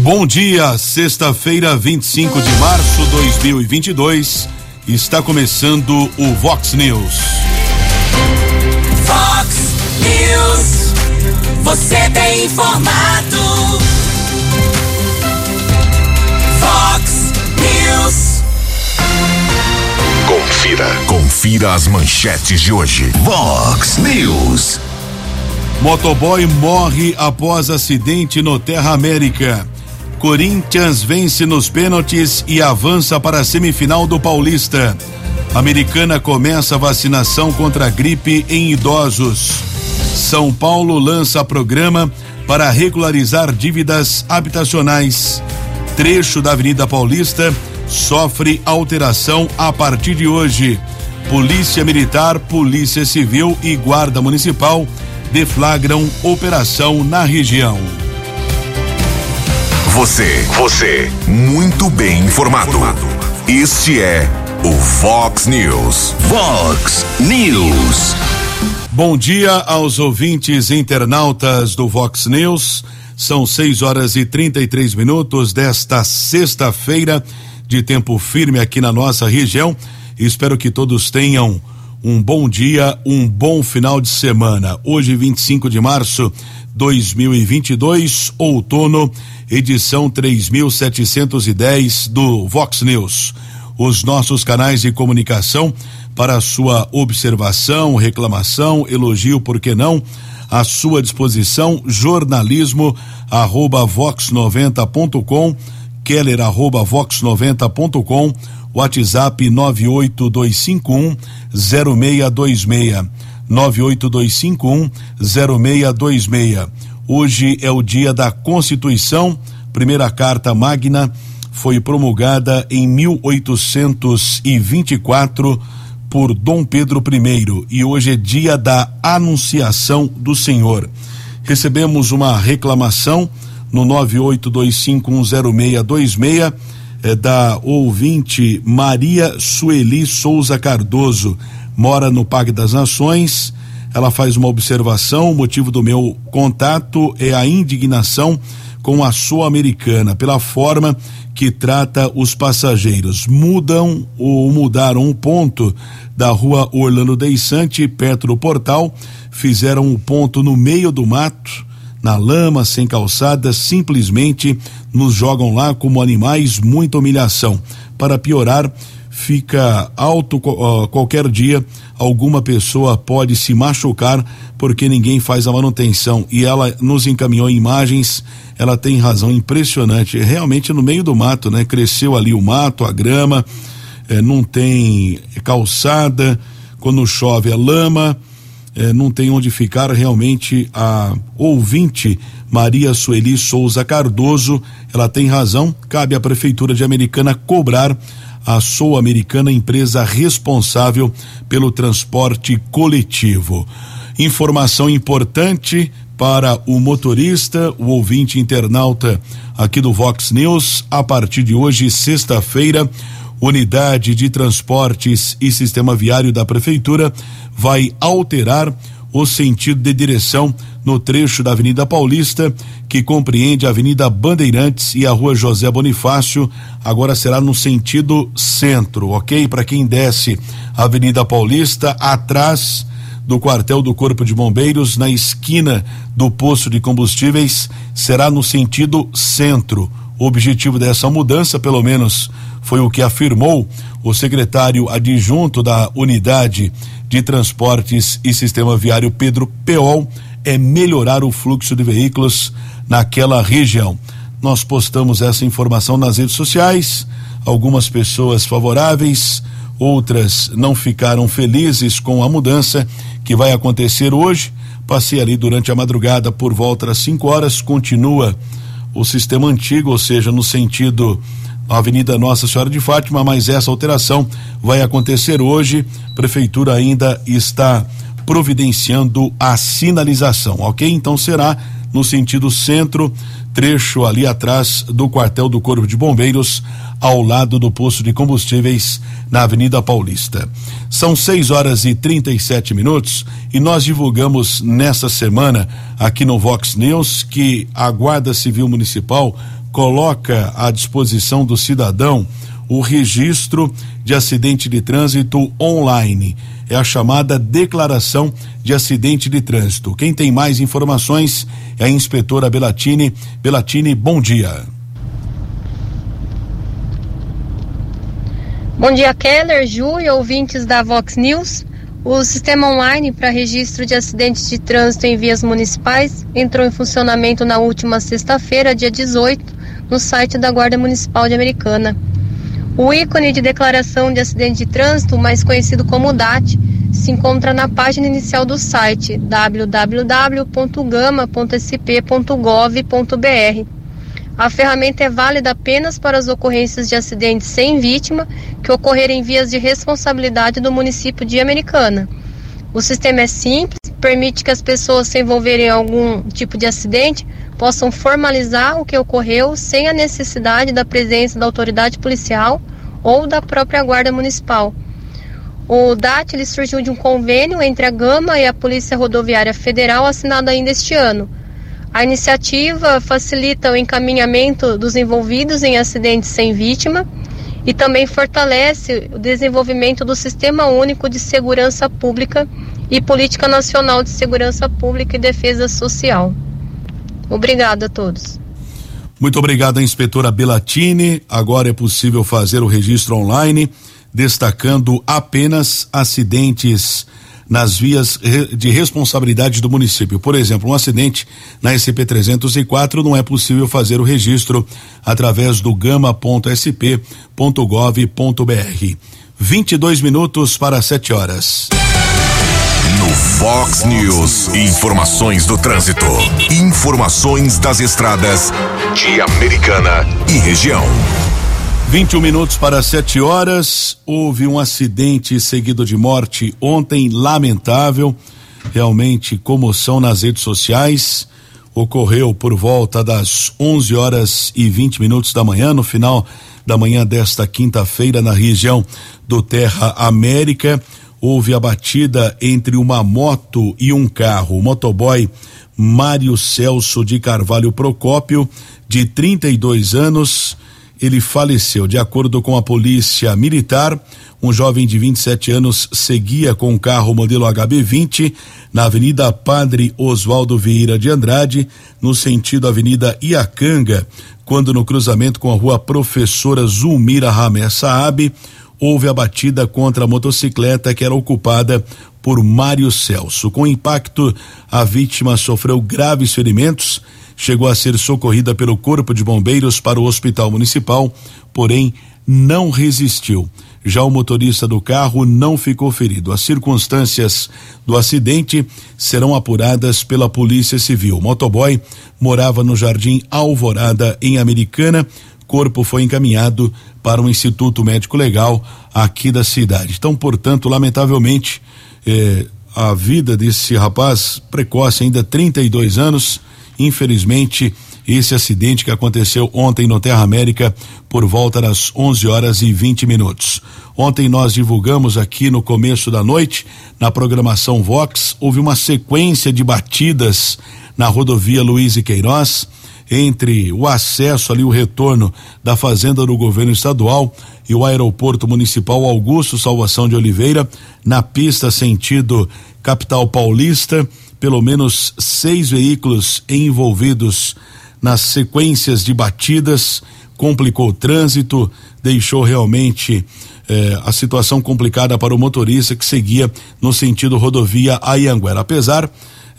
Bom dia, sexta-feira, 25 de março de 2022. Está começando o Vox News. Vox News. Você tem informado. Vox News. Confira. Confira as manchetes de hoje. Vox News. Motoboy morre após acidente no Terra América. Corinthians vence nos pênaltis e avança para a semifinal do Paulista. Americana começa vacinação contra a gripe em idosos. São Paulo lança programa para regularizar dívidas habitacionais. Trecho da Avenida Paulista sofre alteração a partir de hoje. Polícia Militar, Polícia Civil e Guarda Municipal deflagram operação na região. Você, você, muito bem informado. Este é o Fox News. Fox News. Bom dia aos ouvintes internautas do Vox News. São 6 horas e 33 minutos desta sexta-feira de tempo firme aqui na nossa região. Espero que todos tenham um bom dia, um bom final de semana. Hoje, 25 de março 2022, outono, edição 3710 do Vox News. Os nossos canais de comunicação para sua observação, reclamação, elogio, por que não? À sua disposição, jornalismo arroba vox90.com, keller arroba vox90.com, WhatsApp 98251 0626. 98251 0626. Hoje é o dia da Constituição. Primeira carta magna foi promulgada em 1824 por Dom Pedro I e hoje é dia da Anunciação do Senhor. Recebemos uma reclamação no 982510626 é da ouvinte Maria Sueli Souza Cardoso mora no Parque das Nações. Ela faz uma observação. O motivo do meu contato é a indignação com a Sul-Americana pela forma que trata os passageiros. Mudam ou mudaram um ponto da rua Orlando Deissante, perto do portal, fizeram um ponto no meio do mato, na lama, sem calçada, simplesmente nos jogam lá como animais, muita humilhação. Para piorar, fica alto qualquer dia alguma pessoa pode se machucar porque ninguém faz a manutenção e ela nos encaminhou imagens ela tem razão impressionante realmente no meio do mato né cresceu ali o mato a grama eh, não tem calçada quando chove é lama eh, não tem onde ficar realmente a ouvinte Maria Sueli Souza Cardoso ela tem razão cabe à prefeitura de Americana cobrar a Sul-Americana, empresa responsável pelo transporte coletivo. Informação importante para o motorista, o ouvinte internauta aqui do Vox News, a partir de hoje, sexta-feira, Unidade de Transportes e Sistema Viário da Prefeitura vai alterar o sentido de direção no trecho da Avenida Paulista, que compreende a Avenida Bandeirantes e a Rua José Bonifácio, agora será no sentido centro, ok? Para quem desce a Avenida Paulista, atrás do quartel do Corpo de Bombeiros, na esquina do posto de combustíveis, será no sentido centro. O objetivo dessa mudança, pelo menos, foi o que afirmou o secretário adjunto da Unidade de Transportes e Sistema Viário Pedro Peol é melhorar o fluxo de veículos naquela região. Nós postamos essa informação nas redes sociais, algumas pessoas favoráveis, outras não ficaram felizes com a mudança que vai acontecer hoje. Passei ali durante a madrugada por volta das 5 horas, continua o sistema antigo, ou seja, no sentido Avenida Nossa Senhora de Fátima, mas essa alteração vai acontecer hoje. Prefeitura ainda está providenciando a sinalização, ok? Então será no sentido centro, trecho ali atrás do quartel do Corpo de Bombeiros, ao lado do posto de combustíveis na Avenida Paulista. São 6 horas e 37 minutos e nós divulgamos nesta semana aqui no Vox News que a Guarda Civil Municipal coloca à disposição do cidadão o registro de acidente de trânsito online. É a chamada declaração de acidente de trânsito. Quem tem mais informações é a inspetora Belatini. Belatini, bom dia. Bom dia, Keller, Ju e ouvintes da Vox News. O sistema online para registro de acidentes de trânsito em vias municipais entrou em funcionamento na última sexta-feira, dia 18, no site da Guarda Municipal de Americana. O ícone de declaração de acidente de trânsito, mais conhecido como DAT, se encontra na página inicial do site www.gama.sp.gov.br. A ferramenta é válida apenas para as ocorrências de acidentes sem vítima que ocorrerem em vias de responsabilidade do município de Americana. O sistema é simples, permite que as pessoas se envolverem em algum tipo de acidente possam formalizar o que ocorreu sem a necessidade da presença da autoridade policial ou da própria Guarda Municipal. O DAT ele surgiu de um convênio entre a Gama e a Polícia Rodoviária Federal assinado ainda este ano. A iniciativa facilita o encaminhamento dos envolvidos em acidentes sem vítima e também fortalece o desenvolvimento do Sistema Único de Segurança Pública e Política Nacional de Segurança Pública e Defesa Social. Obrigada a todos. Muito obrigado, inspetora Belatini. Agora é possível fazer o registro online, destacando apenas acidentes nas vias de responsabilidade do município. Por exemplo, um acidente na SCP 304 não é possível fazer o registro através do gama.sp.gov.br. 22 minutos para 7 horas. Fox News, informações do trânsito, informações das estradas de Americana e região. 21 minutos para 7 horas. Houve um acidente seguido de morte ontem, lamentável. Realmente comoção nas redes sociais. Ocorreu por volta das 11 horas e 20 minutos da manhã, no final da manhã desta quinta-feira, na região do Terra América houve a batida entre uma moto e um carro. O motoboy Mário Celso de Carvalho Procópio, de 32 anos, ele faleceu. De acordo com a polícia militar, um jovem de 27 anos seguia com um carro modelo HB20 na Avenida Padre Oswaldo Vieira de Andrade, no sentido Avenida Iacanga, quando no cruzamento com a rua Professora Zulmira Ramé Saab, houve a batida contra a motocicleta que era ocupada por Mário Celso. Com impacto, a vítima sofreu graves ferimentos, chegou a ser socorrida pelo Corpo de Bombeiros para o Hospital Municipal, porém não resistiu. Já o motorista do carro não ficou ferido. As circunstâncias do acidente serão apuradas pela Polícia Civil. O motoboy morava no Jardim Alvorada, em Americana, corpo foi encaminhado para o Instituto Médico Legal aqui da cidade. Então, portanto, lamentavelmente, eh, a vida desse rapaz precoce, ainda 32 anos, infelizmente, esse acidente que aconteceu ontem no Terra América por volta das 11 horas e 20 minutos. Ontem nós divulgamos aqui no começo da noite, na programação Vox, houve uma sequência de batidas na rodovia Luiz e Queiroz entre o acesso ali, o retorno da fazenda do governo estadual e o aeroporto municipal Augusto Salvação de Oliveira, na pista sentido capital paulista, pelo menos seis veículos envolvidos nas sequências de batidas, complicou o trânsito, deixou realmente eh, a situação complicada para o motorista que seguia no sentido rodovia Ayanguera. Apesar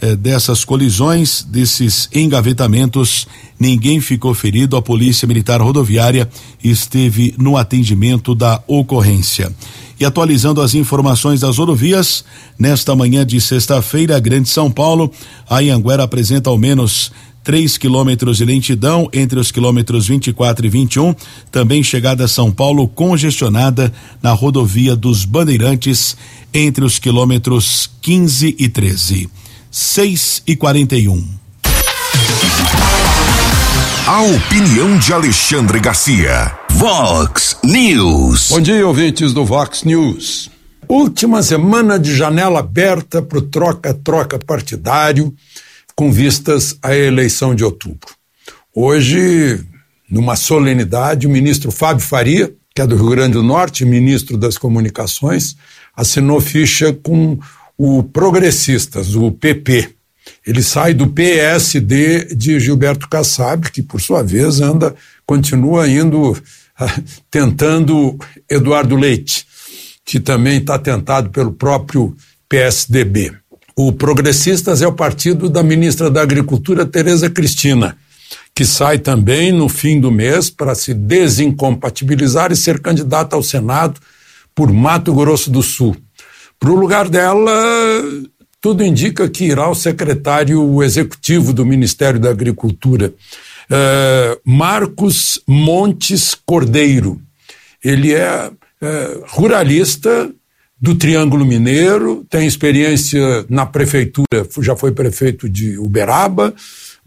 eh, dessas colisões, desses engavetamentos, ninguém ficou ferido. A Polícia Militar Rodoviária esteve no atendimento da ocorrência. E atualizando as informações das rodovias, nesta manhã de sexta-feira, Grande São Paulo, a Anhanguera apresenta ao menos 3 quilômetros de lentidão entre os quilômetros 24 e 21. Também chegada a São Paulo congestionada na rodovia dos Bandeirantes entre os quilômetros 15 e 13. 6 e 41. A opinião de Alexandre Garcia. Vox News. Bom dia, ouvintes do Vox News. Última semana de janela aberta para o troca-troca partidário com vistas à eleição de outubro. Hoje numa solenidade, o ministro Fábio Faria, que é do Rio Grande do Norte, ministro das Comunicações, assinou ficha com o Progressistas, o PP. Ele sai do PSD de Gilberto Kassab, que por sua vez anda, continua indo ah, tentando Eduardo Leite, que também está tentado pelo próprio PSDB. O Progressistas é o partido da ministra da Agricultura, Tereza Cristina, que sai também no fim do mês para se desincompatibilizar e ser candidata ao Senado por Mato Grosso do Sul. Para o lugar dela, tudo indica que irá o secretário executivo do Ministério da Agricultura, uh, Marcos Montes Cordeiro. Ele é uh, ruralista do Triângulo Mineiro, tem experiência na prefeitura, já foi prefeito de Uberaba,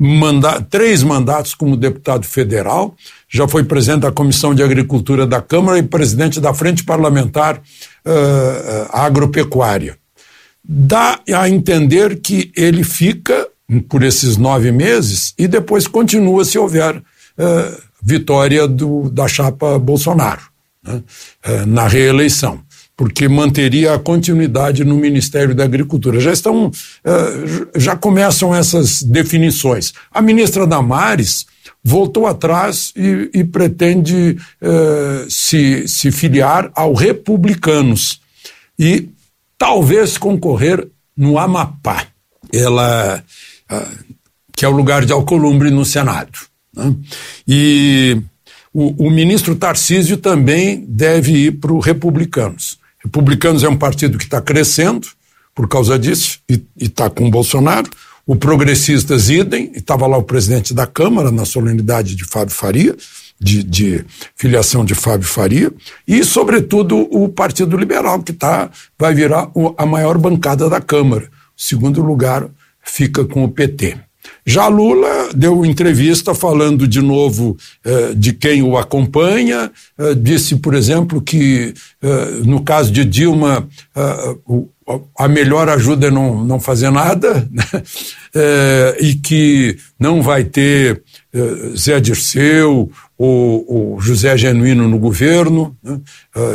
manda três mandatos como deputado federal, já foi presidente da Comissão de Agricultura da Câmara e presidente da Frente Parlamentar uh, Agropecuária. Dá a entender que ele fica por esses nove meses e depois continua se houver uh, vitória do, da chapa Bolsonaro né, uh, na reeleição, porque manteria a continuidade no Ministério da Agricultura. Já estão, uh, já começam essas definições. A ministra Damares voltou atrás e, e pretende se, se filiar ao Republicanos e talvez concorrer no Amapá, ela, ah, que é o lugar de Alcolumbre no Senado. Né? E o, o, ministro Tarcísio também deve ir para o Republicanos. Republicanos é um partido que está crescendo por causa disso e está com o Bolsonaro. O Progressistas idem, estava lá o presidente da Câmara na solenidade de Fábio Faria, de, de, filiação de Fábio Faria, e, sobretudo, o Partido Liberal, que tá, vai virar a maior bancada da Câmara. O segundo lugar fica com o PT. Já Lula deu entrevista falando de novo eh, de quem o acompanha, eh, disse, por exemplo, que eh, no caso de Dilma eh, o, a melhor ajuda é não, não fazer nada, né? Eh, e que não vai ter eh, Zé Dirceu o, o José Genuíno no governo, né?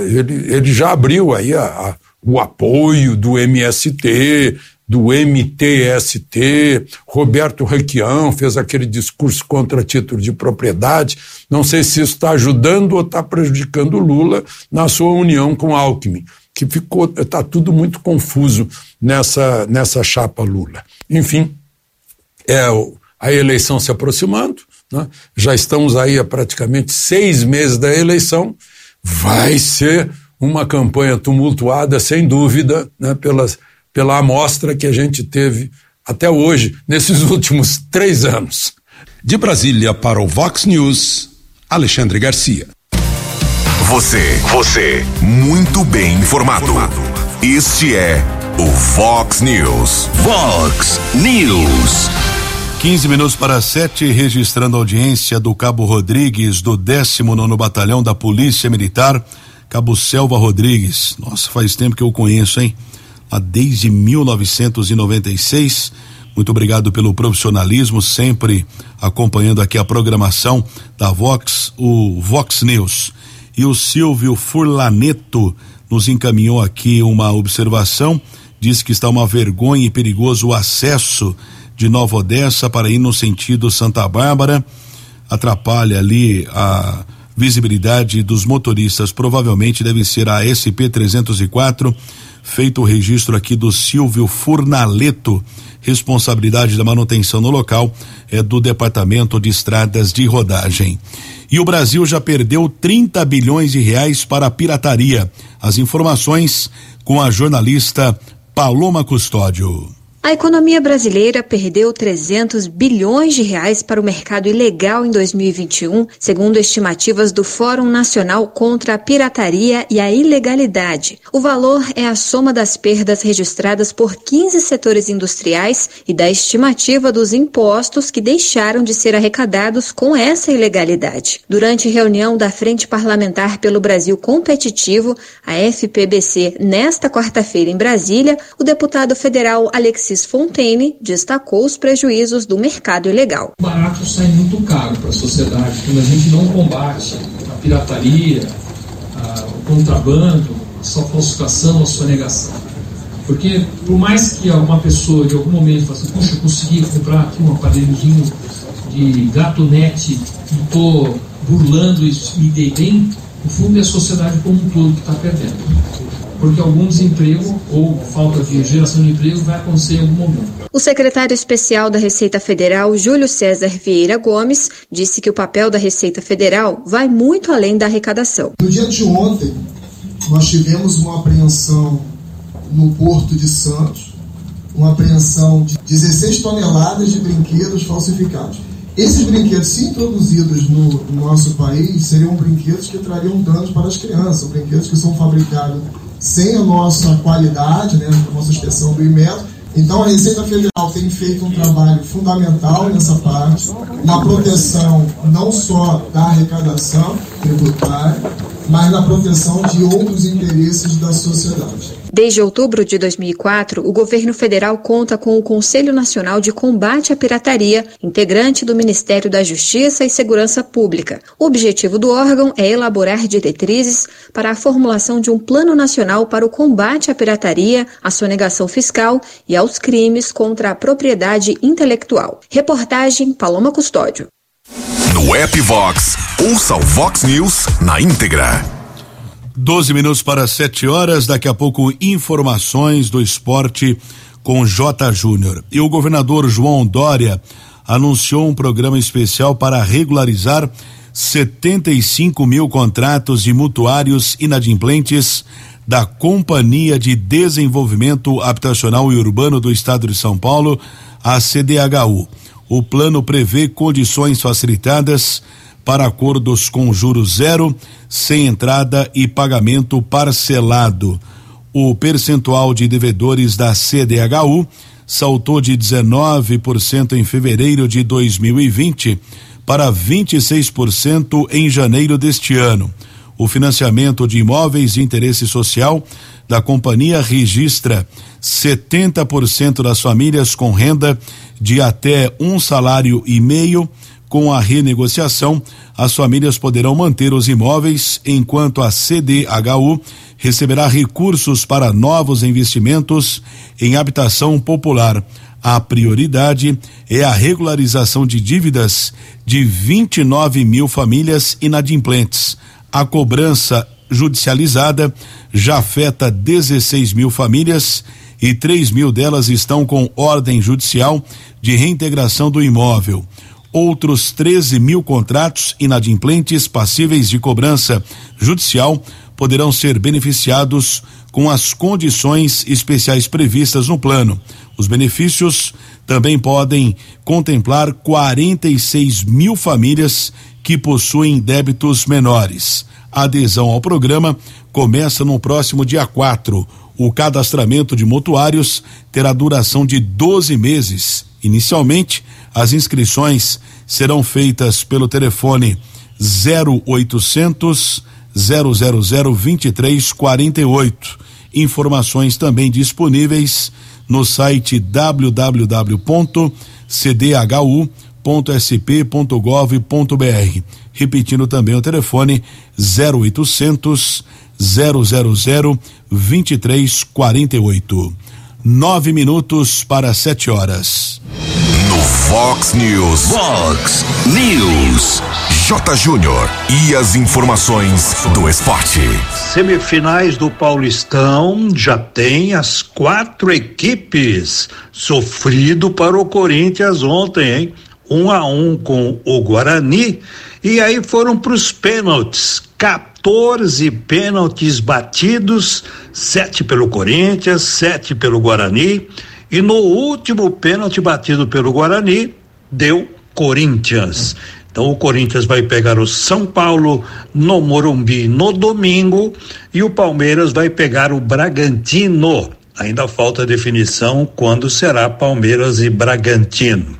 Ele, ele já abriu aí a, a, o apoio do MST, do MTST, Roberto Requião fez aquele discurso contra título de propriedade. Não sei se isso está ajudando ou está prejudicando Lula na sua união com Alckmin, que ficou está tudo muito confuso nessa nessa chapa Lula. Enfim, é a eleição se aproximando. Né? Já estamos aí há praticamente seis meses da eleição. Vai ser uma campanha tumultuada, sem dúvida, né? Pelas, pela amostra que a gente teve até hoje, nesses últimos três anos. De Brasília para o Vox News, Alexandre Garcia. Você, você, muito bem informado. Este é o Vox News. Vox News. 15 minutos para sete, registrando a audiência do Cabo Rodrigues, do 19 Batalhão da Polícia Militar, Cabo Selva Rodrigues. Nossa, faz tempo que eu conheço, hein? Lá desde 1996. Muito obrigado pelo profissionalismo, sempre acompanhando aqui a programação da Vox, o Vox News. E o Silvio Furlaneto nos encaminhou aqui uma observação, diz que está uma vergonha e perigoso o acesso de Nova Odessa para ir no sentido Santa Bárbara, atrapalha ali a visibilidade dos motoristas. Provavelmente deve ser a SP 304. Feito o registro aqui do Silvio Furnaleto. Responsabilidade da manutenção no local é do Departamento de Estradas de Rodagem. E o Brasil já perdeu 30 bilhões de reais para a pirataria. As informações com a jornalista Paloma Custódio. A economia brasileira perdeu 300 bilhões de reais para o mercado ilegal em 2021, segundo estimativas do Fórum Nacional contra a Pirataria e a Ilegalidade. O valor é a soma das perdas registradas por 15 setores industriais e da estimativa dos impostos que deixaram de ser arrecadados com essa ilegalidade. Durante reunião da Frente Parlamentar pelo Brasil Competitivo, a FPBC, nesta quarta-feira em Brasília, o deputado federal Alexis Ulisses Fontaine destacou os prejuízos do mercado ilegal. O barato sai muito caro para a sociedade quando a gente não combate a pirataria, a, o contrabando, a sua falsificação, a sonegação. Porque por mais que uma pessoa de algum momento faça assim, puxa, eu consegui comprar aqui um aparelhozinho de gatonete e estou burlando e me dei bem, no fundo é a sociedade como um todo que está perdendo porque algum desemprego ou falta de geração de emprego vai acontecer em algum momento. O secretário especial da Receita Federal, Júlio César Vieira Gomes, disse que o papel da Receita Federal vai muito além da arrecadação. No dia de ontem, nós tivemos uma apreensão no Porto de Santos, uma apreensão de 16 toneladas de brinquedos falsificados. Esses brinquedos, se introduzidos no, no nosso país, seriam brinquedos que trariam danos para as crianças, brinquedos que são fabricados sem a nossa qualidade, né, a nossa inspeção do IMETO. Então, a Receita Federal tem feito um trabalho fundamental nessa parte, na proteção não só da arrecadação tributária, mas na proteção de outros interesses da sociedade. Desde outubro de 2004, o governo federal conta com o Conselho Nacional de Combate à Pirataria, integrante do Ministério da Justiça e Segurança Pública. O objetivo do órgão é elaborar diretrizes para a formulação de um plano nacional para o combate à pirataria, à sonegação fiscal e aos crimes contra a propriedade intelectual. Reportagem Paloma Custódio. No app Vox, ouça o Vox News na íntegra. 12 minutos para 7 horas, daqui a pouco informações do esporte com J. Júnior. E o governador João Dória anunciou um programa especial para regularizar 75 mil contratos de mutuários inadimplentes da Companhia de Desenvolvimento Habitacional e Urbano do Estado de São Paulo, a CDHU. O plano prevê condições facilitadas para acordos com juros zero, sem entrada e pagamento parcelado. O percentual de devedores da CDHU saltou de 19% em fevereiro de 2020 para 26% em janeiro deste ano. O financiamento de imóveis de interesse social da companhia registra 70% das famílias com renda de até um salário e meio com a renegociação, as famílias poderão manter os imóveis, enquanto a CDHU receberá recursos para novos investimentos em habitação popular. A prioridade é a regularização de dívidas de 29 mil famílias inadimplentes. A cobrança judicializada já afeta 16 mil famílias e 3 mil delas estão com ordem judicial de reintegração do imóvel outros 13 mil contratos inadimplentes passíveis de cobrança judicial poderão ser beneficiados com as condições especiais previstas no plano. Os benefícios também podem contemplar 46 mil famílias que possuem débitos menores. A adesão ao programa começa no próximo dia 4. O cadastramento de mutuários terá duração de 12 meses. Inicialmente, as inscrições serão feitas pelo telefone 0800 000 2348. Informações também disponíveis no site www.cdhu.sp.gov.br. Repetindo também o telefone 0800 000 2348. Nove minutos para sete horas. No Fox News. Fox News. J. Júnior. E as informações do esporte. Semifinais do Paulistão já tem as quatro equipes. Sofrido para o Corinthians ontem, hein? Um a um com o Guarani. E aí foram para os pênaltis. 14 pênaltis batidos, sete pelo Corinthians, sete pelo Guarani. E no último pênalti batido pelo Guarani, deu Corinthians. Então o Corinthians vai pegar o São Paulo no Morumbi no domingo e o Palmeiras vai pegar o Bragantino. Ainda falta definição quando será Palmeiras e Bragantino.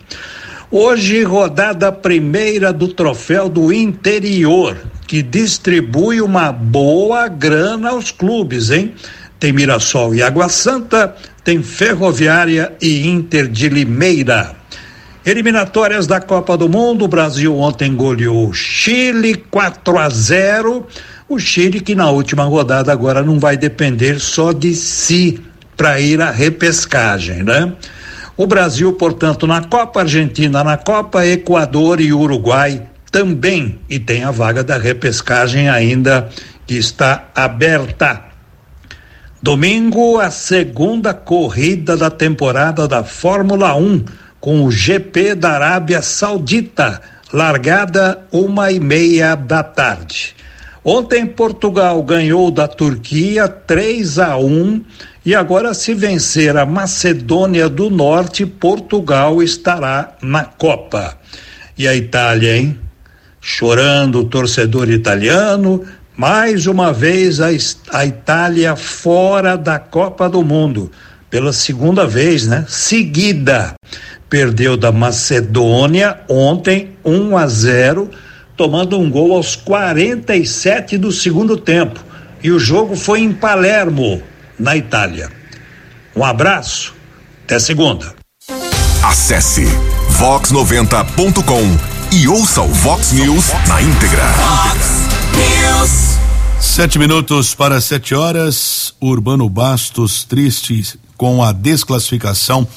Hoje, rodada primeira do troféu do interior que distribui uma boa grana aos clubes, hein? Tem Mirassol e Água Santa, tem Ferroviária e Inter de Limeira. Eliminatórias da Copa do Mundo, o Brasil ontem goleou Chile 4 a 0. O Chile que na última rodada agora não vai depender só de si para ir à repescagem, né? O Brasil, portanto, na Copa Argentina, na Copa Equador e Uruguai também e tem a vaga da repescagem ainda que está aberta. Domingo, a segunda corrida da temporada da Fórmula 1 com o GP da Arábia Saudita, largada uma e meia da tarde. Ontem Portugal ganhou da Turquia 3 a 1 e agora se vencer a Macedônia do Norte, Portugal estará na Copa. E a Itália, hein? Chorando o torcedor italiano, mais uma vez a, a Itália fora da Copa do Mundo, pela segunda vez, né? Seguida perdeu da Macedônia ontem 1 a 0, tomando um gol aos 47 do segundo tempo. E o jogo foi em Palermo, na Itália. Um abraço, até segunda. Acesse vox90.com e ouça o Vox News na íntegra. Vox News. Sete minutos para sete horas. Urbano Bastos triste com a desclassificação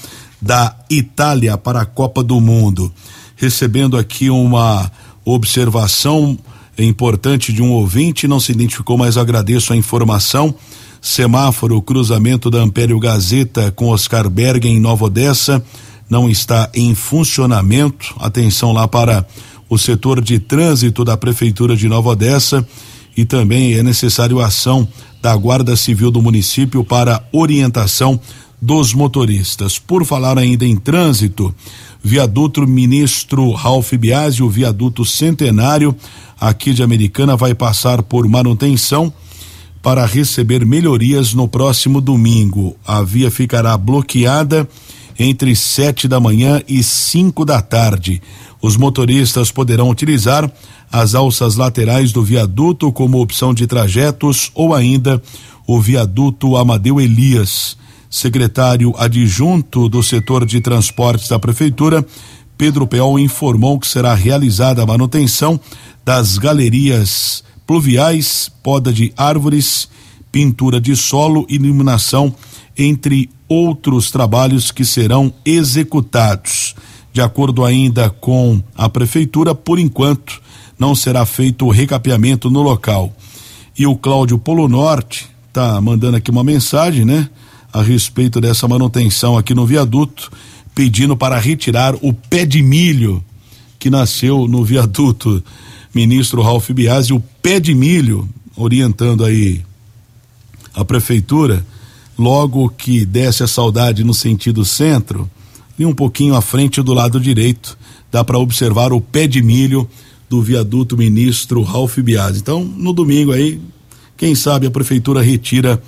da Itália para a Copa do Mundo. Recebendo aqui uma observação importante de um ouvinte, não se identificou, mas agradeço a informação. Semáforo, cruzamento da Ampério Gazeta com Oscar Bergen em Nova Odessa, não está em funcionamento. Atenção lá para o setor de trânsito da Prefeitura de Nova Odessa e também é necessário ação da Guarda Civil do município para orientação dos motoristas. Por falar ainda em trânsito, viaduto ministro Ralph Biasi, o viaduto centenário aqui de Americana vai passar por manutenção para receber melhorias no próximo domingo. A via ficará bloqueada entre sete da manhã e cinco da tarde. Os motoristas poderão utilizar as alças laterais do viaduto como opção de trajetos ou ainda o viaduto Amadeu Elias secretário adjunto do setor de transportes da prefeitura, Pedro Peol informou que será realizada a manutenção das galerias pluviais, poda de árvores, pintura de solo e iluminação, entre outros trabalhos que serão executados. De acordo ainda com a prefeitura, por enquanto, não será feito o recapeamento no local. E o Cláudio Polo Norte tá mandando aqui uma mensagem, né? A respeito dessa manutenção aqui no viaduto, pedindo para retirar o pé de milho que nasceu no viaduto. Ministro Ralph Biasi, o pé de milho, orientando aí a prefeitura, logo que desce a saudade no sentido centro, e um pouquinho à frente do lado direito, dá para observar o pé de milho do viaduto ministro Ralph Biasi. Então, no domingo aí, quem sabe a prefeitura retira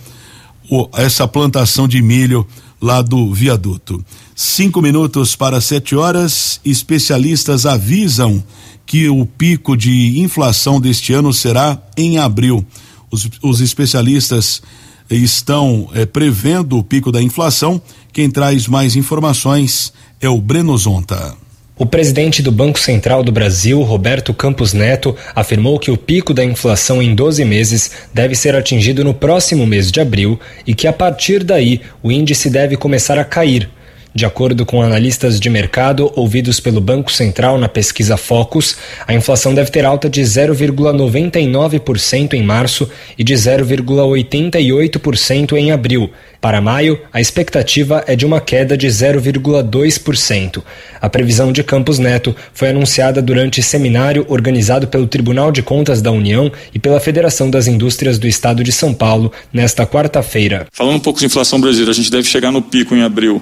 o, essa plantação de milho lá do viaduto. Cinco minutos para sete horas, especialistas avisam que o pico de inflação deste ano será em abril. Os, os especialistas estão eh, prevendo o pico da inflação. Quem traz mais informações é o Breno Zonta. O presidente do Banco Central do Brasil, Roberto Campos Neto, afirmou que o pico da inflação em 12 meses deve ser atingido no próximo mês de abril e que a partir daí o índice deve começar a cair. De acordo com analistas de mercado ouvidos pelo Banco Central na pesquisa Focus, a inflação deve ter alta de 0,99% em março e de 0,88% em abril, para maio, a expectativa é de uma queda de 0,2%. A previsão de Campos Neto foi anunciada durante seminário organizado pelo Tribunal de Contas da União e pela Federação das Indústrias do Estado de São Paulo nesta quarta-feira. Falando um pouco de inflação brasileira, a gente deve chegar no pico em abril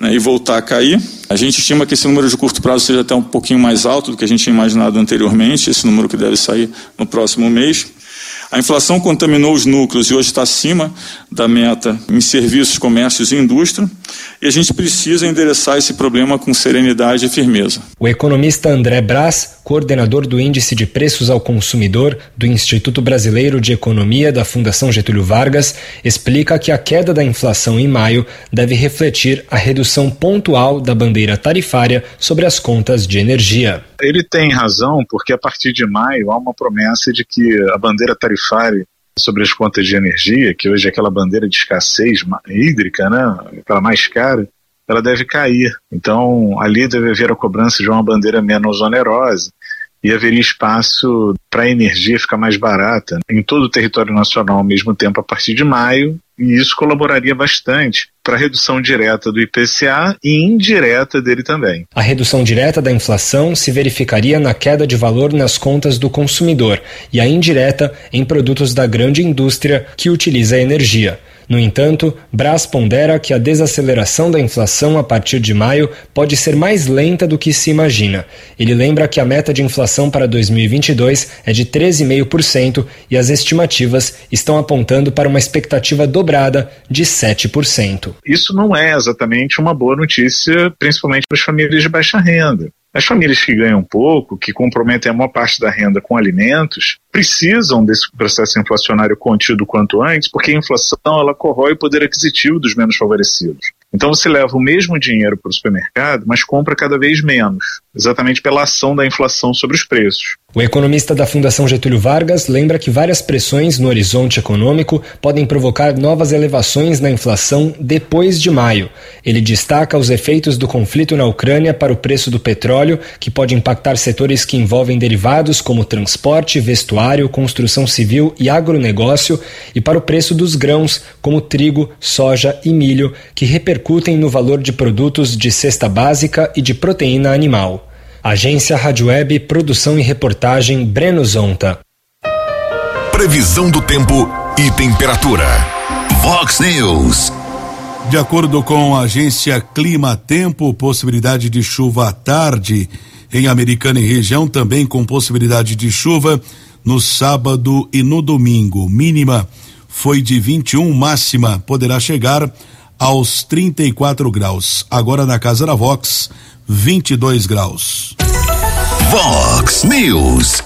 né, e voltar a cair. A gente estima que esse número de curto prazo seja até um pouquinho mais alto do que a gente tinha imaginado anteriormente, esse número que deve sair no próximo mês. A inflação contaminou os núcleos e hoje está acima da meta em serviços, comércios e indústria, e a gente precisa endereçar esse problema com serenidade e firmeza. O economista André Brás, coordenador do Índice de Preços ao Consumidor do Instituto Brasileiro de Economia da Fundação Getúlio Vargas, explica que a queda da inflação em maio deve refletir a redução pontual da bandeira tarifária sobre as contas de energia. Ele tem razão, porque a partir de maio há uma promessa de que a bandeira tarifária sobre as contas de energia, que hoje é aquela bandeira de escassez hídrica, né, aquela mais cara, ela deve cair. Então, ali deve haver a cobrança de uma bandeira menos onerosa e haveria espaço para a energia ficar mais barata em todo o território nacional ao mesmo tempo a partir de maio, e isso colaboraria bastante para a redução direta do IPCA e indireta dele também. A redução direta da inflação se verificaria na queda de valor nas contas do consumidor e a indireta em produtos da grande indústria que utiliza a energia. No entanto, Brás pondera que a desaceleração da inflação a partir de maio pode ser mais lenta do que se imagina. Ele lembra que a meta de inflação para 2022 é de 13,5% e as estimativas estão apontando para uma expectativa dobrada de 7%. Isso não é exatamente uma boa notícia, principalmente para as famílias de baixa renda. As famílias que ganham pouco, que comprometem a maior parte da renda com alimentos, precisam desse processo inflacionário contido quanto antes, porque a inflação ela corrói o poder aquisitivo dos menos favorecidos. Então você leva o mesmo dinheiro para o supermercado, mas compra cada vez menos, exatamente pela ação da inflação sobre os preços. O economista da Fundação Getúlio Vargas lembra que várias pressões no horizonte econômico podem provocar novas elevações na inflação depois de maio. Ele destaca os efeitos do conflito na Ucrânia para o preço do petróleo, que pode impactar setores que envolvem derivados como transporte, vestuário, construção civil e agronegócio, e para o preço dos grãos, como trigo, soja e milho, que repercutem no valor de produtos de cesta básica e de proteína animal. Agência Rádio Web, produção e reportagem Breno Zonta. Previsão do tempo e temperatura. Vox News. De acordo com a agência Clima Tempo, possibilidade de chuva à tarde em Americana e região, também com possibilidade de chuva no sábado e no domingo. Mínima foi de 21, máxima poderá chegar aos 34 graus. Agora na casa da Vox, 22 graus. Vox News.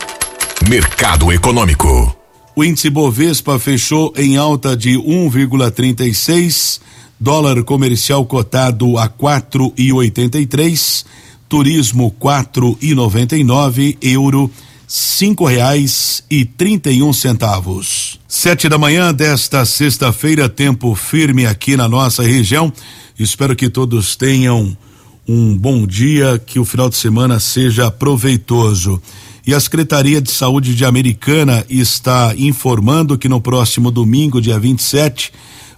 Mercado Econômico. O índice Bovespa fechou em alta de 1,36, dólar comercial cotado a 4,83, turismo 4,99, euro cinco reais e trinta e um centavos. Sete da manhã desta sexta-feira, tempo firme aqui na nossa região. Espero que todos tenham um bom dia, que o final de semana seja proveitoso. E a Secretaria de Saúde de Americana está informando que no próximo domingo, dia 27,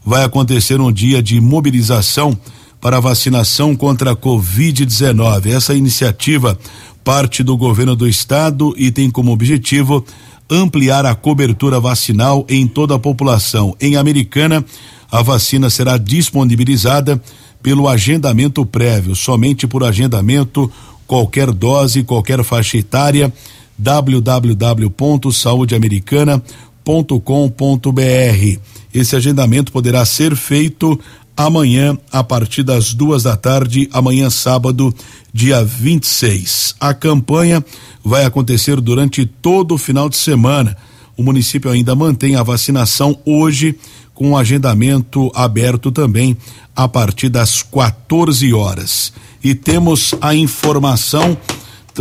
vai acontecer um dia de mobilização para vacinação contra a Covid-19. Essa iniciativa parte do governo do estado e tem como objetivo ampliar a cobertura vacinal em toda a população. Em Americana, a vacina será disponibilizada pelo agendamento prévio, somente por agendamento, qualquer dose, qualquer faixa etária, www.saudeamericana.com.br. Esse agendamento poderá ser feito amanhã, a partir das duas da tarde, amanhã, sábado, dia 26. A campanha vai acontecer durante todo o final de semana. O município ainda mantém a vacinação hoje com o agendamento aberto também a partir das 14 horas. E temos a informação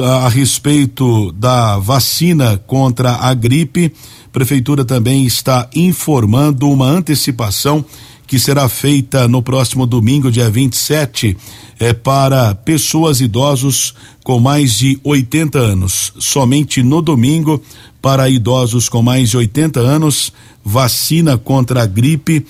a respeito da vacina contra a gripe. Prefeitura também está informando uma antecipação que será feita no próximo domingo, dia 27, é para pessoas idosos com mais de 80 anos. Somente no domingo, para idosos com mais de 80 anos, vacina contra a gripe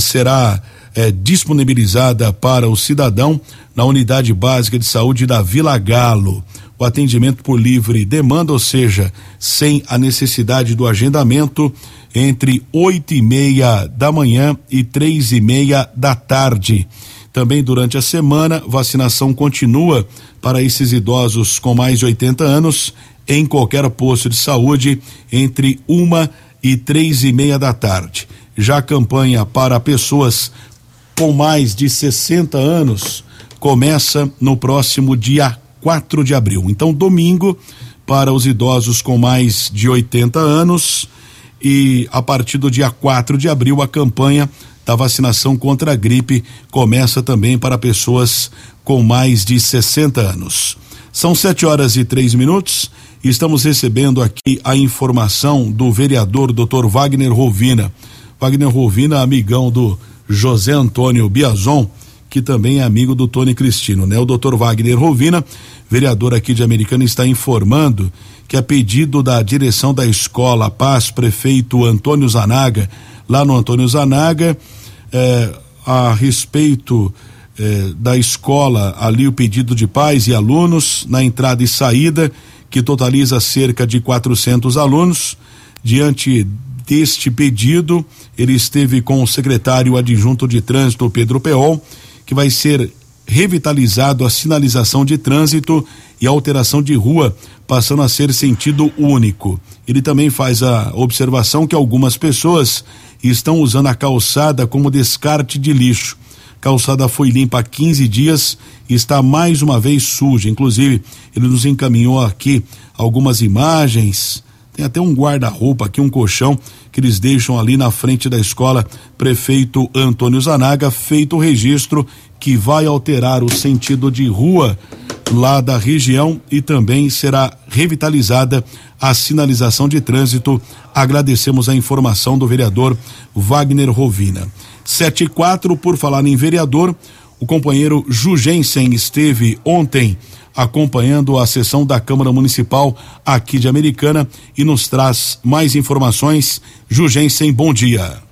será é, disponibilizada para o cidadão na unidade básica de saúde da Vila Galo. O atendimento por livre demanda, ou seja, sem a necessidade do agendamento, entre oito e meia da manhã e três e meia da tarde. Também durante a semana, vacinação continua para esses idosos com mais de 80 anos em qualquer posto de saúde entre uma e três e meia da tarde. Já a campanha para pessoas com mais de 60 anos começa no próximo dia 4 de abril. Então, domingo, para os idosos com mais de 80 anos, e a partir do dia 4 de abril, a campanha da vacinação contra a gripe começa também para pessoas com mais de 60 anos. São sete horas e três minutos. E estamos recebendo aqui a informação do vereador Dr. Wagner Rovina. Wagner Rovina, amigão do José Antônio Biazon, que também é amigo do Tony Cristino, né? O Dr. Wagner Rovina, vereador aqui de Americana, está informando que a pedido da direção da escola Paz, prefeito Antônio Zanaga, lá no Antônio Zanaga, eh, a respeito eh, da escola, ali o pedido de pais e alunos na entrada e saída, que totaliza cerca de 400 alunos. Diante deste pedido, ele esteve com o secretário adjunto de trânsito, Pedro Peol, que vai ser revitalizado a sinalização de trânsito e alteração de rua, passando a ser sentido único. Ele também faz a observação que algumas pessoas estão usando a calçada como descarte de lixo. Calçada foi limpa há 15 dias e está mais uma vez suja. Inclusive, ele nos encaminhou aqui algumas imagens. Tem até um guarda-roupa aqui, um colchão que eles deixam ali na frente da escola. Prefeito Antônio Zanaga, feito o registro que vai alterar o sentido de rua lá da região e também será revitalizada a sinalização de trânsito. Agradecemos a informação do vereador Wagner Rovina. Sete e quatro, por falar em vereador, o companheiro Jugensen esteve ontem acompanhando a sessão da Câmara Municipal aqui de Americana e nos traz mais informações. Jugensen, bom dia.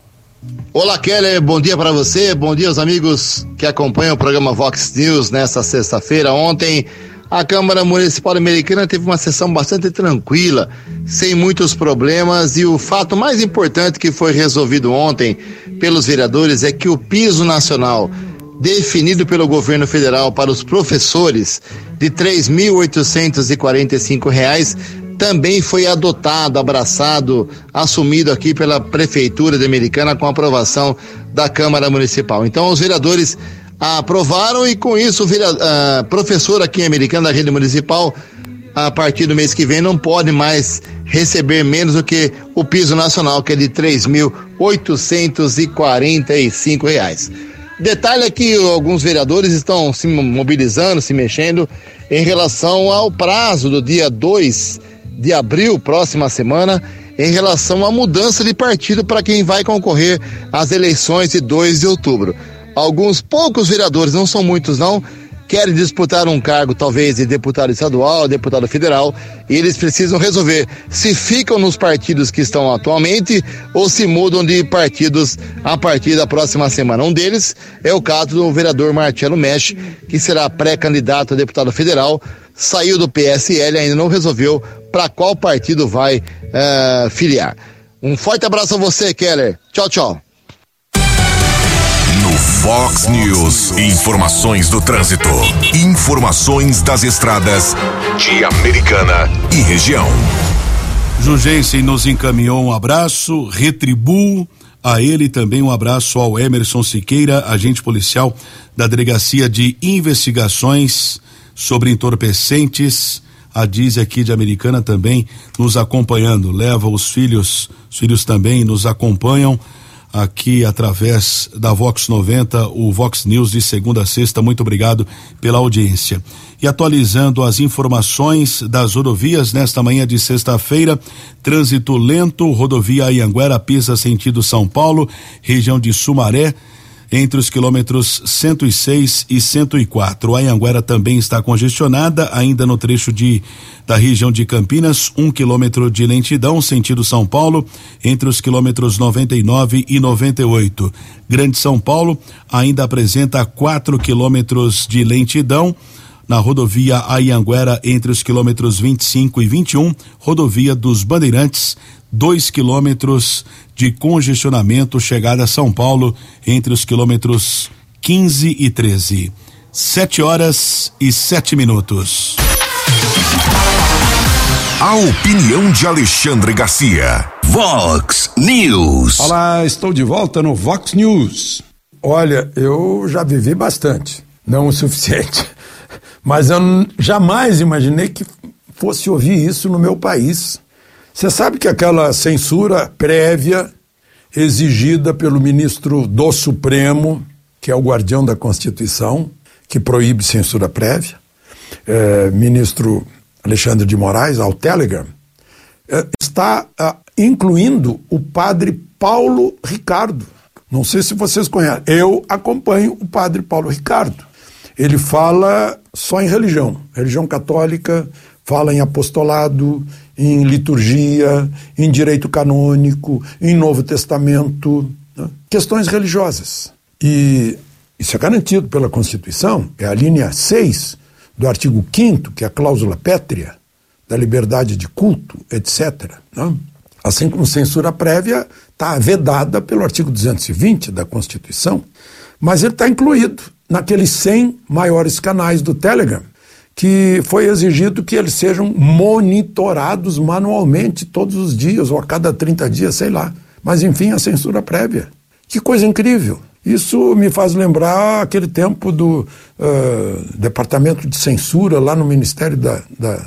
Olá, Keller, bom dia para você, bom dia aos amigos que acompanham o programa Vox News nesta sexta-feira. Ontem, a Câmara Municipal Americana teve uma sessão bastante tranquila, sem muitos problemas, e o fato mais importante que foi resolvido ontem pelos vereadores é que o piso nacional definido pelo governo federal para os professores de R$ 3.845 também foi adotado, abraçado, assumido aqui pela Prefeitura de Americana com aprovação da Câmara Municipal. Então, os vereadores aprovaram e, com isso, o uh, professor aqui em Americana da Rede Municipal, a partir do mês que vem, não pode mais receber menos do que o piso nacional, que é de R$ 3.845. Detalhe é que alguns vereadores estão se mobilizando, se mexendo em relação ao prazo do dia 2 de abril, próxima semana, em relação à mudança de partido para quem vai concorrer às eleições de 2 de outubro. Alguns poucos vereadores, não são muitos não, querem disputar um cargo, talvez de deputado estadual, deputado federal, e eles precisam resolver se ficam nos partidos que estão atualmente ou se mudam de partidos a partir da próxima semana. Um deles é o caso do vereador Marcelo Mesh, que será pré-candidato a deputado federal, saiu do PSL, ainda não resolveu para qual partido vai uh, filiar. Um forte abraço a você, Keller. Tchau, tchau. Fox News, informações do trânsito, informações das estradas de Americana e região. Jugensen nos encaminhou um abraço, retribuo a ele também um abraço ao Emerson Siqueira, agente policial da Delegacia de Investigações sobre Entorpecentes. A Diz aqui de Americana também nos acompanhando, leva os filhos, os filhos também nos acompanham aqui através da Vox 90, o Vox News de segunda a sexta. Muito obrigado pela audiência. E atualizando as informações das rodovias nesta manhã de sexta-feira, trânsito lento, rodovia Ianguera Pisa sentido São Paulo, região de Sumaré, entre os quilômetros 106 e 104. A Anhanguera também está congestionada, ainda no trecho de da região de Campinas, um quilômetro de lentidão, sentido São Paulo, entre os quilômetros 99 e 98. Grande São Paulo ainda apresenta quatro quilômetros de lentidão na rodovia Ayanguera entre os quilômetros 25 e 21, rodovia dos Bandeirantes, dois quilômetros de congestionamento chegada a São Paulo entre os quilômetros 15 e 13. Sete horas e sete minutos. A opinião de Alexandre Garcia. Vox News. Olá, estou de volta no Vox News. Olha, eu já vivi bastante, não o suficiente, mas eu jamais imaginei que fosse ouvir isso no meu país. Você sabe que aquela censura prévia exigida pelo ministro do Supremo, que é o guardião da Constituição, que proíbe censura prévia, é, ministro Alexandre de Moraes, ao Telegram, é, está é, incluindo o padre Paulo Ricardo. Não sei se vocês conhecem. Eu acompanho o padre Paulo Ricardo. Ele fala só em religião, religião católica, fala em apostolado, em liturgia, em direito canônico, em Novo Testamento, né? questões religiosas. E isso é garantido pela Constituição, é a linha 6 do artigo 5 que é a cláusula pétrea da liberdade de culto, etc. Né? Assim como censura prévia está vedada pelo artigo 220 da Constituição, mas ele está incluído naqueles 100 maiores canais do Telegram, que foi exigido que eles sejam monitorados manualmente todos os dias, ou a cada 30 dias, sei lá. Mas, enfim, a censura prévia. Que coisa incrível! Isso me faz lembrar aquele tempo do uh, departamento de censura lá no Ministério da, da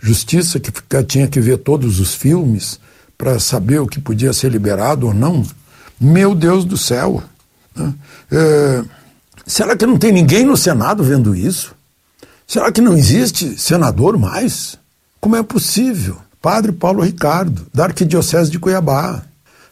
Justiça, que fica, tinha que ver todos os filmes para saber o que podia ser liberado ou não. Meu Deus do céu! Né? Uh, será que não tem ninguém no Senado vendo isso? Será que não existe senador mais? Como é possível? Padre Paulo Ricardo, da Arquidiocese de Cuiabá,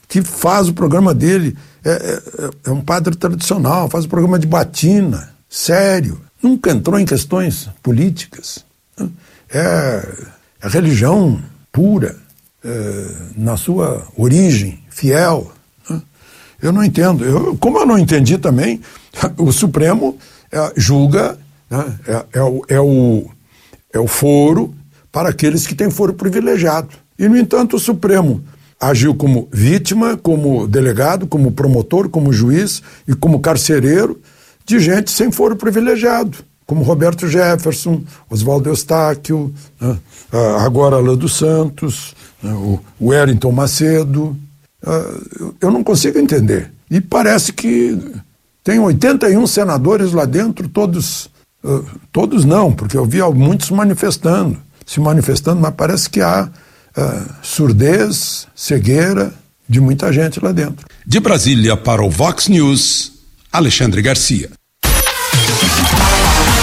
que faz o programa dele é, é, é, um padre tradicional, faz um programa de batina, sério, nunca entrou em questões políticas. Né? É, é religião pura, é, na sua origem, fiel. Eu não entendo. Eu, como eu não entendi também, o Supremo é, julga, né? é, é, o, é, o, é o foro para aqueles que têm foro privilegiado. E, no entanto, o Supremo agiu como vítima, como delegado, como promotor, como juiz e como carcereiro de gente sem foro privilegiado, como Roberto Jefferson, Oswaldo Eustáquio, né, agora Alain dos Santos, né, o Wellington Macedo. Ah, eu não consigo entender. E parece que tem 81 senadores lá dentro, todos, ah, todos não, porque eu vi muitos manifestando, se manifestando, mas parece que há uh, surdez, cegueira de muita gente lá dentro. De Brasília para o Vox News, Alexandre Garcia.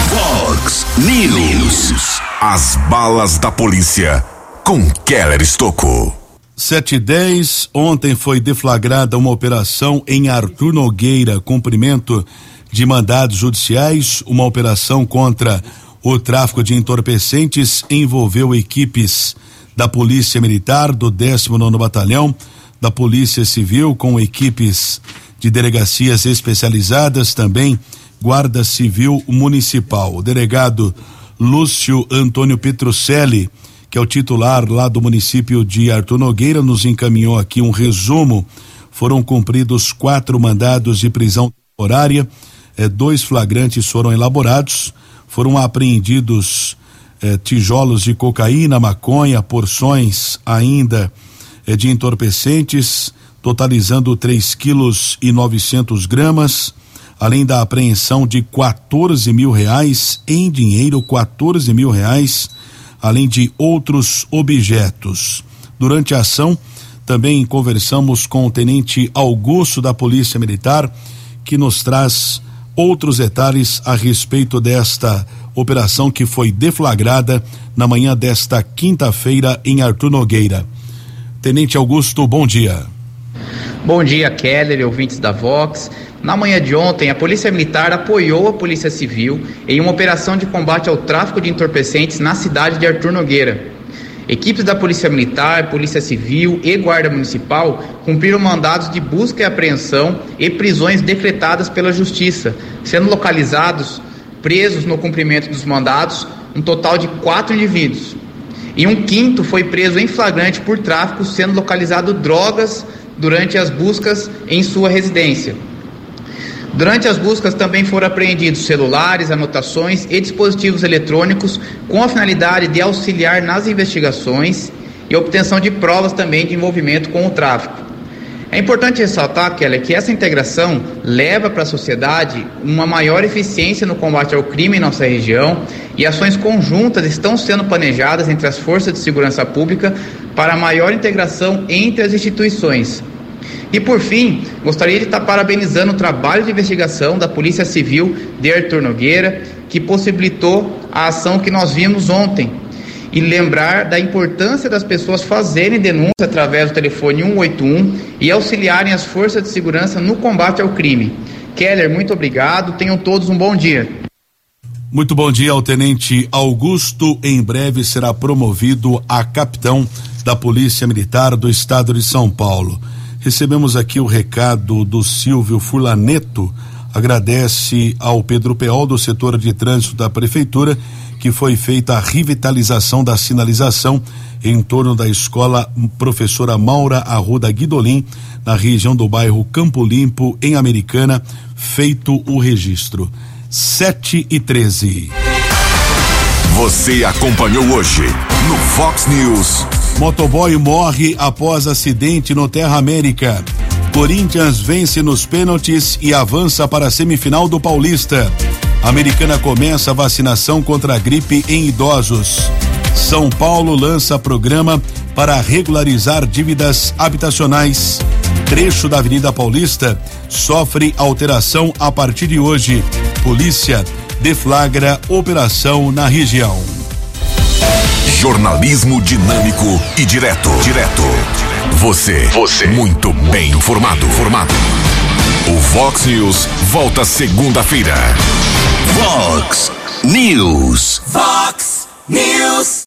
Vox News. As balas da polícia com Keller Estocou. 7 e 10, ontem foi deflagrada uma operação em Arthur Nogueira, cumprimento de mandados judiciais, uma operação contra o tráfico de entorpecentes envolveu equipes da Polícia Militar, do 19 Batalhão, da Polícia Civil, com equipes de delegacias especializadas, também Guarda Civil Municipal. O delegado Lúcio Antônio Petrucelli, que é o titular lá do município de Artur Nogueira, nos encaminhou aqui um resumo. Foram cumpridos quatro mandados de prisão temporária, eh, dois flagrantes foram elaborados, foram apreendidos eh, tijolos de cocaína, maconha, porções ainda eh, de entorpecentes, totalizando 3 quilos e 900 gramas, além da apreensão de 14 mil reais em dinheiro, 14 mil reais, além de outros objetos. Durante a ação, também conversamos com o tenente Augusto da Polícia Militar, que nos traz outros detalhes a respeito desta operação que foi deflagrada na manhã desta quinta-feira em Artur Nogueira. Tenente Augusto, bom dia. Bom dia, Keller, ouvintes da Vox. Na manhã de ontem, a Polícia Militar apoiou a Polícia Civil em uma operação de combate ao tráfico de entorpecentes na cidade de Artur Nogueira. Equipes da Polícia Militar, Polícia Civil e Guarda Municipal cumpriram mandados de busca e apreensão e prisões decretadas pela Justiça, sendo localizados presos no cumprimento dos mandados um total de quatro indivíduos. E um quinto foi preso em flagrante por tráfico, sendo localizado drogas durante as buscas em sua residência. Durante as buscas também foram apreendidos celulares, anotações e dispositivos eletrônicos com a finalidade de auxiliar nas investigações e obtenção de provas também de envolvimento com o tráfico. É importante ressaltar, Kelly, que essa integração leva para a sociedade uma maior eficiência no combate ao crime em nossa região e ações conjuntas estão sendo planejadas entre as forças de segurança pública para maior integração entre as instituições. E por fim, gostaria de estar parabenizando o trabalho de investigação da Polícia Civil de Arthur Nogueira, que possibilitou a ação que nós vimos ontem, e lembrar da importância das pessoas fazerem denúncia através do telefone 181 e auxiliarem as forças de segurança no combate ao crime. Keller, muito obrigado. Tenham todos um bom dia. Muito bom dia ao tenente Augusto. Em breve será promovido a capitão da Polícia Militar do Estado de São Paulo. Recebemos aqui o recado do Silvio Fulaneto. Agradece ao Pedro Peol do setor de trânsito da prefeitura que foi feita a revitalização da sinalização em torno da escola professora Maura Arruda Guidolin, na região do bairro Campo Limpo, em Americana, feito o registro. 7 e 13. Você acompanhou hoje no Fox News. Motoboy morre após acidente no Terra América. Corinthians vence nos pênaltis e avança para a semifinal do Paulista. Americana começa vacinação contra a gripe em idosos. São Paulo lança programa para regularizar dívidas habitacionais. Trecho da Avenida Paulista sofre alteração a partir de hoje. Polícia deflagra operação na região. Jornalismo dinâmico e direto. Direto. Você. Você. Muito bem informado. Formado. O Vox News volta segunda-feira. Vox News. Vox News.